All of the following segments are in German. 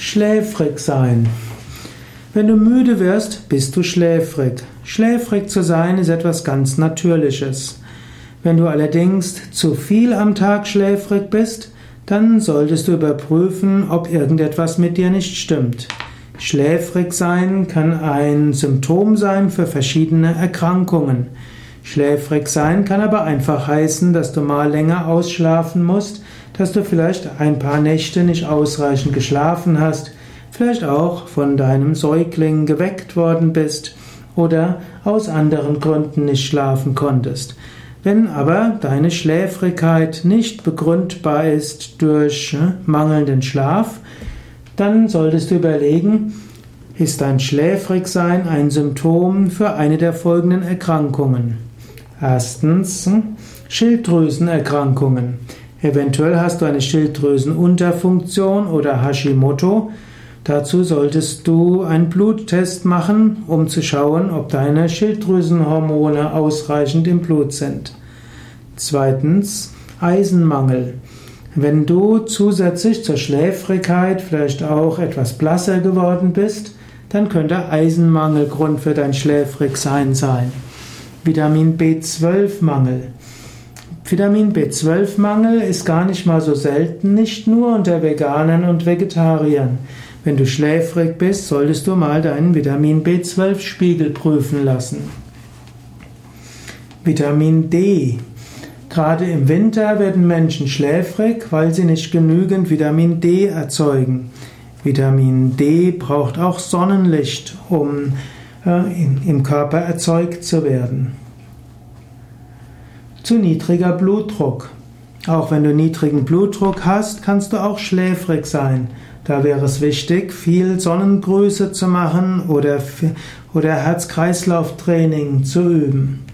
Schläfrig sein. Wenn du müde wirst, bist du schläfrig. Schläfrig zu sein ist etwas ganz Natürliches. Wenn du allerdings zu viel am Tag schläfrig bist, dann solltest du überprüfen, ob irgendetwas mit dir nicht stimmt. Schläfrig sein kann ein Symptom sein für verschiedene Erkrankungen. Schläfrig sein kann aber einfach heißen, dass du mal länger ausschlafen musst, dass du vielleicht ein paar Nächte nicht ausreichend geschlafen hast, vielleicht auch von deinem Säugling geweckt worden bist oder aus anderen Gründen nicht schlafen konntest. Wenn aber deine Schläfrigkeit nicht begründbar ist durch äh, mangelnden Schlaf, dann solltest du überlegen, ist dein Schläfrigsein ein Symptom für eine der folgenden Erkrankungen? Erstens Schilddrüsenerkrankungen. Eventuell hast du eine Schilddrüsenunterfunktion oder Hashimoto. Dazu solltest du einen Bluttest machen, um zu schauen, ob deine Schilddrüsenhormone ausreichend im Blut sind. Zweitens Eisenmangel. Wenn du zusätzlich zur Schläfrigkeit vielleicht auch etwas blasser geworden bist, dann könnte Eisenmangel Grund für dein Schläfrigsein sein. Vitamin B12-Mangel. Vitamin B12-Mangel ist gar nicht mal so selten, nicht nur unter Veganern und Vegetariern. Wenn du schläfrig bist, solltest du mal deinen Vitamin B12-Spiegel prüfen lassen. Vitamin D. Gerade im Winter werden Menschen schläfrig, weil sie nicht genügend Vitamin D erzeugen. Vitamin D braucht auch Sonnenlicht, um im Körper erzeugt zu werden zu niedriger Blutdruck. Auch wenn du niedrigen Blutdruck hast, kannst du auch schläfrig sein. Da wäre es wichtig, viel Sonnengrüße zu machen oder, oder Herz-Kreislauf-Training zu üben.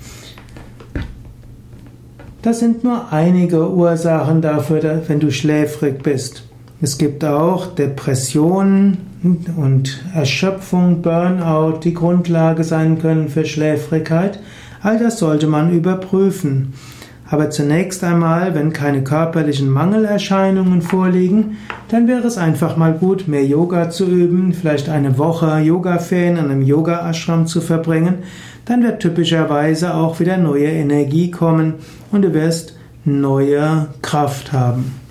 Das sind nur einige Ursachen dafür, wenn du schläfrig bist. Es gibt auch Depressionen und Erschöpfung, Burnout, die Grundlage sein können für Schläfrigkeit. All das sollte man überprüfen. Aber zunächst einmal, wenn keine körperlichen Mangelerscheinungen vorliegen, dann wäre es einfach mal gut, mehr Yoga zu üben, vielleicht eine Woche Yoga-Ferien an einem Yoga-Ashram zu verbringen. Dann wird typischerweise auch wieder neue Energie kommen und du wirst neue Kraft haben.